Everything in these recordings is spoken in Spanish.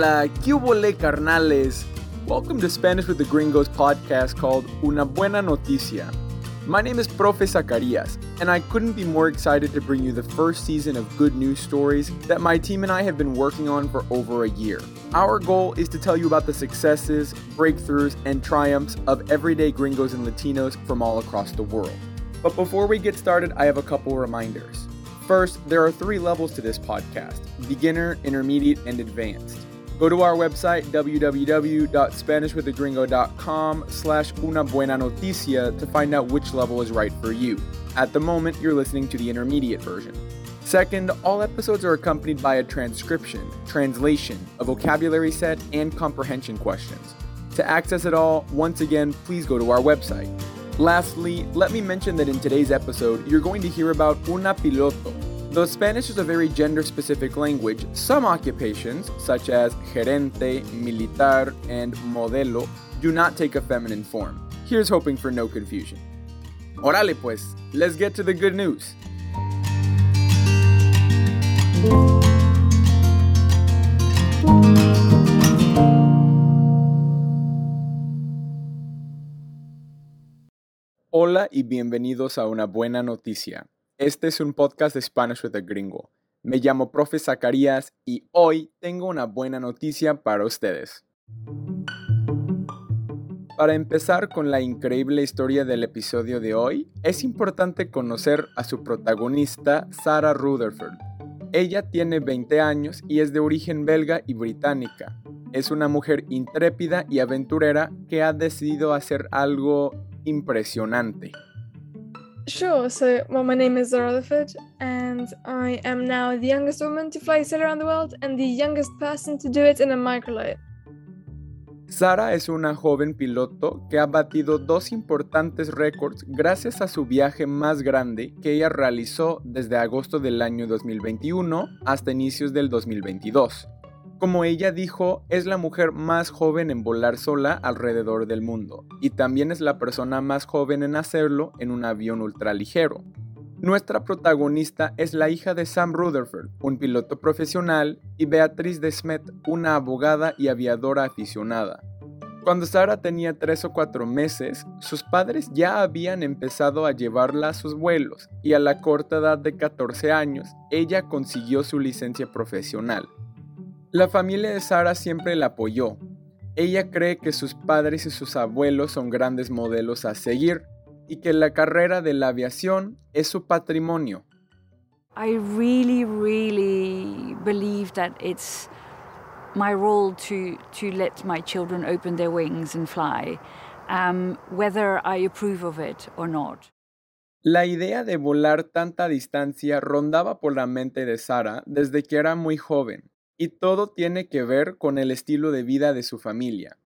Hola, ¿qué carnales? Welcome to Spanish with the Gringos podcast called Una Buena Noticia. My name is Profe Zacarias, and I couldn't be more excited to bring you the first season of good news stories that my team and I have been working on for over a year. Our goal is to tell you about the successes, breakthroughs, and triumphs of everyday gringos and Latinos from all across the world. But before we get started, I have a couple reminders. First, there are three levels to this podcast beginner, intermediate, and advanced. Go to our website, www.spanishwithagringo.com slash una buena noticia to find out which level is right for you. At the moment, you're listening to the intermediate version. Second, all episodes are accompanied by a transcription, translation, a vocabulary set, and comprehension questions. To access it all, once again, please go to our website. Lastly, let me mention that in today's episode, you're going to hear about una piloto. Though Spanish is a very gender specific language, some occupations, such as gerente, militar, and modelo, do not take a feminine form. Here's hoping for no confusion. Orale pues, let's get to the good news. Hola y bienvenidos a una buena noticia. Este es un podcast de Spanish with a Gringo. Me llamo Profe Zacarías y hoy tengo una buena noticia para ustedes. Para empezar con la increíble historia del episodio de hoy, es importante conocer a su protagonista, Sarah Rutherford. Ella tiene 20 años y es de origen belga y británica. Es una mujer intrépida y aventurera que ha decidido hacer algo impresionante. Sure. So, well, my name is Zara Rutherford, and I am now the youngest woman to fly sail around the world and the youngest person to do it in a microlight. Sara es una joven piloto que ha batido dos importantes récords gracias a su viaje más grande que ella realizó desde agosto del año 2021 hasta inicios del 2022. Como ella dijo, es la mujer más joven en volar sola alrededor del mundo, y también es la persona más joven en hacerlo en un avión ultraligero. Nuestra protagonista es la hija de Sam Rutherford, un piloto profesional, y Beatriz Desmet, una abogada y aviadora aficionada. Cuando Sara tenía 3 o 4 meses, sus padres ya habían empezado a llevarla a sus vuelos y a la corta edad de 14 años, ella consiguió su licencia profesional. La familia de Sara siempre la apoyó. Ella cree que sus padres y sus abuelos son grandes modelos a seguir y que la carrera de la aviación es su patrimonio. I really, really believe that it's my role to, to let my children open their wings and fly, um, whether I approve of it or not. La idea de volar tanta distancia rondaba por la mente de Sara desde que era muy joven y todo tiene que ver con el estilo de vida de su familia.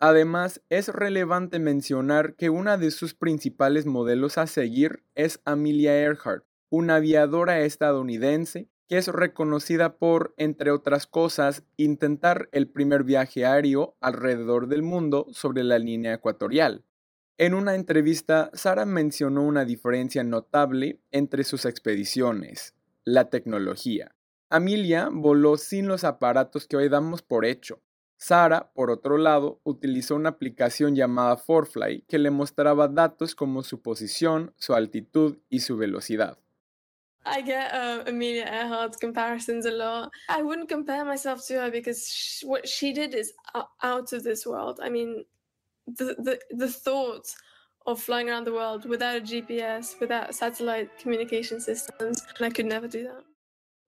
Además, es relevante mencionar que una de sus principales modelos a seguir es Amelia Earhart, una aviadora estadounidense que es reconocida por, entre otras cosas, intentar el primer viaje aéreo alrededor del mundo sobre la línea ecuatorial. En una entrevista, Sara mencionó una diferencia notable entre sus expediciones, la tecnología. Amelia voló sin los aparatos que hoy damos por hecho. Sara, por otro lado, utilizó una aplicación llamada Forfly que le mostraba datos como su posición, su altitud y su velocidad. I get uh, Amelia Earhart comparisons a lot. I wouldn't compare myself to her because what she did is out of this world. I mean, the, the, the thought of flying around the world without a GPS, without satellite communication systems, I could never do that.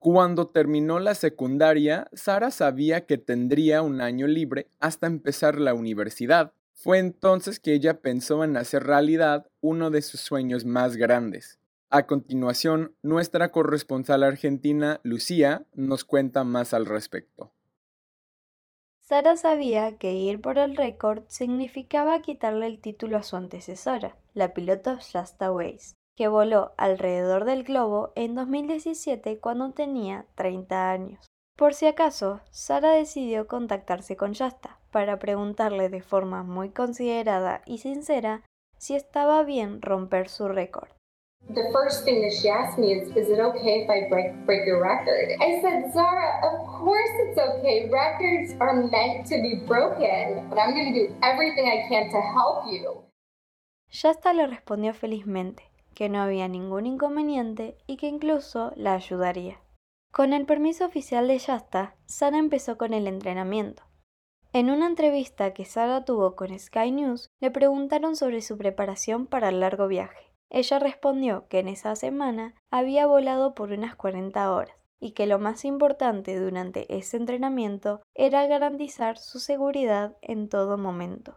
Cuando terminó la secundaria, Sara sabía que tendría un año libre hasta empezar la universidad. Fue entonces que ella pensó en hacer realidad uno de sus sueños más grandes. A continuación, nuestra corresponsal argentina, Lucía, nos cuenta más al respecto. Sara sabía que ir por el récord significaba quitarle el título a su antecesora, la piloto Shasta Weiss que voló alrededor del globo en 2017 cuando tenía 30 años. Por si acaso, Sara decidió contactarse con Shasta para preguntarle de forma muy considerada y sincera si estaba bien romper su récord. the first thing that she asked me is, Is it okay if I break, break your record? I said, Zara, of course it's okay. Records are meant to be broken, but I'm going to do everything I can to help you. Shasta le respondió felizmente que no había ningún inconveniente y que incluso la ayudaría. Con el permiso oficial de Shasta, Sara empezó con el entrenamiento. En una entrevista que Sara tuvo con Sky News, le preguntaron sobre su preparación para el largo viaje. Ella respondió que en esa semana había volado por unas 40 horas y que lo más importante durante ese entrenamiento era garantizar su seguridad en todo momento.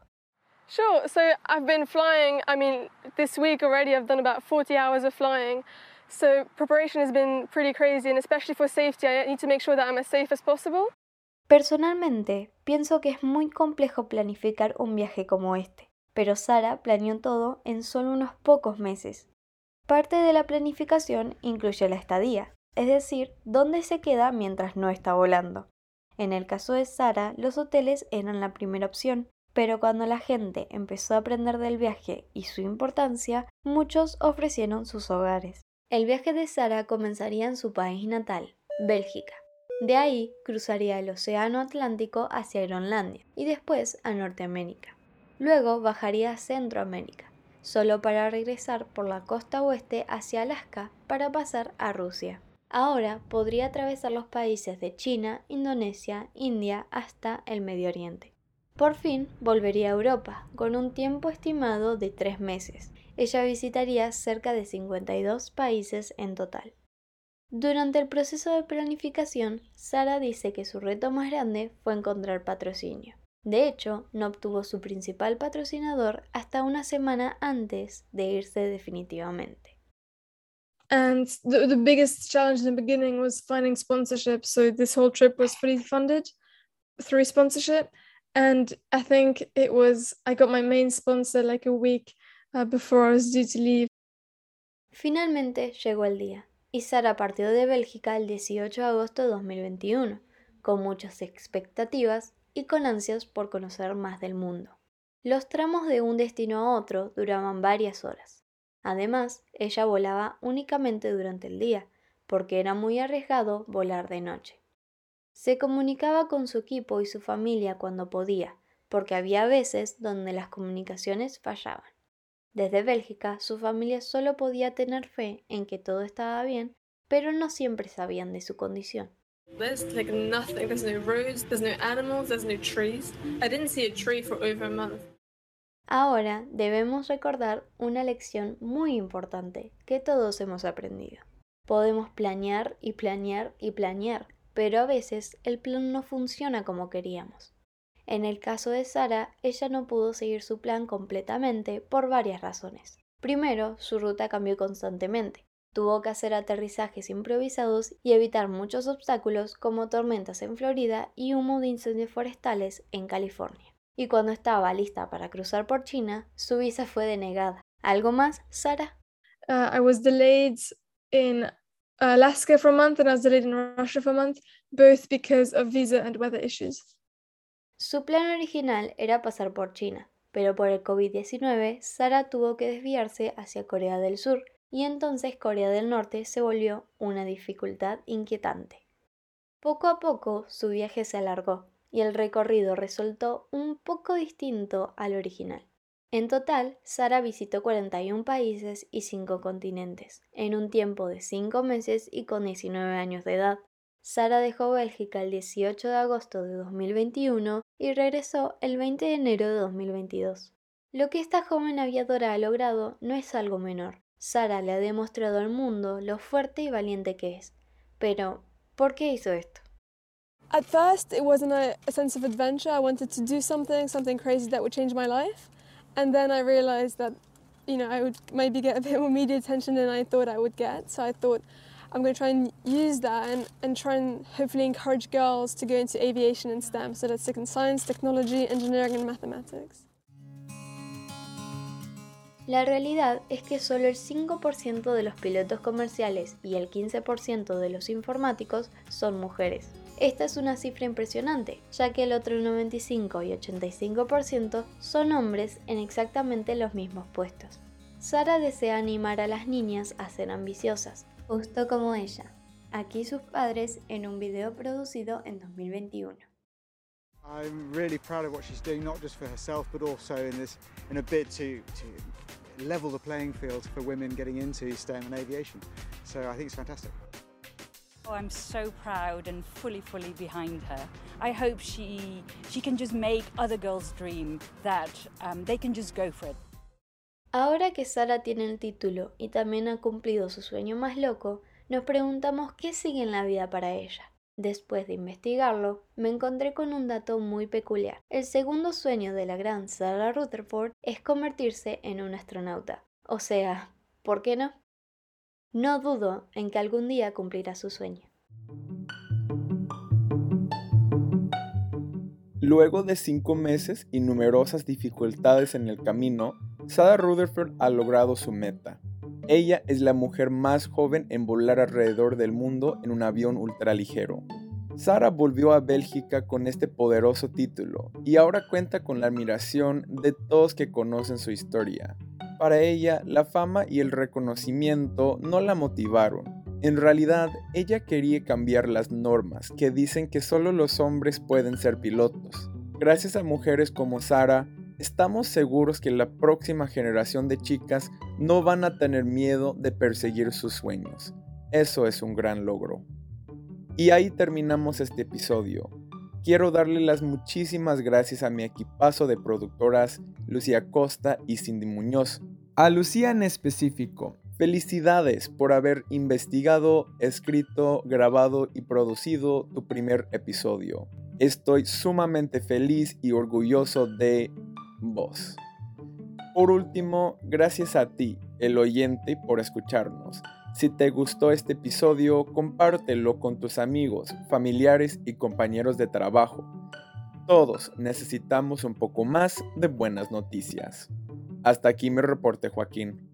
Sure, so I've been flying, I mean, this week already I've done about 40 hours of flying. So preparation has been pretty crazy and especially for safety I need to make sure that I'm as safe as possible. Personalmente, pienso que es muy complejo planificar un viaje como este pero Sara planeó todo en solo unos pocos meses. Parte de la planificación incluye la estadía, es decir, dónde se queda mientras no está volando. En el caso de Sara, los hoteles eran la primera opción, pero cuando la gente empezó a aprender del viaje y su importancia, muchos ofrecieron sus hogares. El viaje de Sara comenzaría en su país natal, Bélgica. De ahí cruzaría el Océano Atlántico hacia Groenlandia y después a Norteamérica. Luego bajaría a Centroamérica, solo para regresar por la costa oeste hacia Alaska para pasar a Rusia. Ahora podría atravesar los países de China, Indonesia, India hasta el Medio Oriente. Por fin volvería a Europa, con un tiempo estimado de tres meses. Ella visitaría cerca de 52 países en total. Durante el proceso de planificación, Sara dice que su reto más grande fue encontrar patrocinio. De hecho, no obtuvo su principal patrocinador hasta una semana antes de irse definitivamente. And the, the biggest challenge in the beginning was finding sponsorship. So this whole trip was fully funded through sponsorship. And I think it was, I got my main sponsor like a week uh, before I was due to leave. Finalmente llegó el día y Sara partió de Bélgica el 18 de agosto de 2021, con muchas expectativas y con ansias por conocer más del mundo. Los tramos de un destino a otro duraban varias horas. Además, ella volaba únicamente durante el día, porque era muy arriesgado volar de noche. Se comunicaba con su equipo y su familia cuando podía, porque había veces donde las comunicaciones fallaban. Desde Bélgica, su familia solo podía tener fe en que todo estaba bien, pero no siempre sabían de su condición. There's like nothing. There's no roads, there's no animals, there's no trees. I didn't see a tree for over a month. Ahora debemos recordar una lección muy importante que todos hemos aprendido. Podemos planear y planear y planear, pero a veces el plan no funciona como queríamos. En el caso de Sara, ella no pudo seguir su plan completamente por varias razones. Primero, su ruta cambió constantemente. Tuvo que hacer aterrizajes improvisados y evitar muchos obstáculos como tormentas en Florida y humo de incendios forestales en California. Y cuando estaba lista para cruzar por China, su visa fue denegada. ¿Algo más, Sara? Uh, I was delayed in Alaska for a month and I was delayed in Russia for a month, both because of visa and weather issues. Su plan original era pasar por China, pero por el COVID-19, Sara tuvo que desviarse hacia Corea del Sur y entonces Corea del Norte se volvió una dificultad inquietante. Poco a poco su viaje se alargó y el recorrido resultó un poco distinto al original. En total, Sara visitó 41 países y 5 continentes, en un tiempo de 5 meses y con 19 años de edad. Sara dejó Bélgica el 18 de agosto de 2021 y regresó el 20 de enero de 2022. Lo que esta joven aviadora ha logrado no es algo menor. Sara le ha demostrado al mundo lo fuerte y valiente que es. Pero, ¿por qué hizo esto? At first, it wasn't a, sense of adventure. I wanted to do something, something crazy that would change my life. And then I realized that, you know, I would maybe get a bit more media attention than I thought I would get. So I thought, I'm going to try and use that and, and try and hopefully encourage girls to go into aviation and STEM. So that's in science, technology, engineering, and mathematics. La realidad es que solo el 5% de los pilotos comerciales y el 15% de los informáticos son mujeres. Esta es una cifra impresionante, ya que el otro 95 y 85% son hombres en exactamente los mismos puestos. Sara desea animar a las niñas a ser ambiciosas, justo como ella. Aquí sus padres en un video producido en 2021. I'm really proud of what she's doing, not just for herself, but also in this in a bid to, to level the playing field for women getting into STEM and aviation. So I think it's fantastic. Oh, I'm so proud and fully, fully behind her. I hope she she can just make other girls dream that um, they can just go for it. Ahora que Sara tiene el título y también ha cumplido su sueño más loco, nos preguntamos qué sigue en la vida para ella. Después de investigarlo, me encontré con un dato muy peculiar. El segundo sueño de la gran Sarah Rutherford es convertirse en un astronauta. O sea, ¿por qué no? No dudo en que algún día cumplirá su sueño. Luego de cinco meses y numerosas dificultades en el camino, Sarah Rutherford ha logrado su meta. Ella es la mujer más joven en volar alrededor del mundo en un avión ultraligero. Sara volvió a Bélgica con este poderoso título y ahora cuenta con la admiración de todos que conocen su historia. Para ella, la fama y el reconocimiento no la motivaron. En realidad, ella quería cambiar las normas que dicen que solo los hombres pueden ser pilotos. Gracias a mujeres como Sara, estamos seguros que la próxima generación de chicas no van a tener miedo de perseguir sus sueños. Eso es un gran logro. Y ahí terminamos este episodio. Quiero darle las muchísimas gracias a mi equipazo de productoras Lucía Costa y Cindy Muñoz. A Lucía en específico, felicidades por haber investigado, escrito, grabado y producido tu primer episodio. Estoy sumamente feliz y orgulloso de vos. Por último, gracias a ti, el oyente, por escucharnos. Si te gustó este episodio, compártelo con tus amigos, familiares y compañeros de trabajo. Todos necesitamos un poco más de buenas noticias. Hasta aquí mi reporte, Joaquín.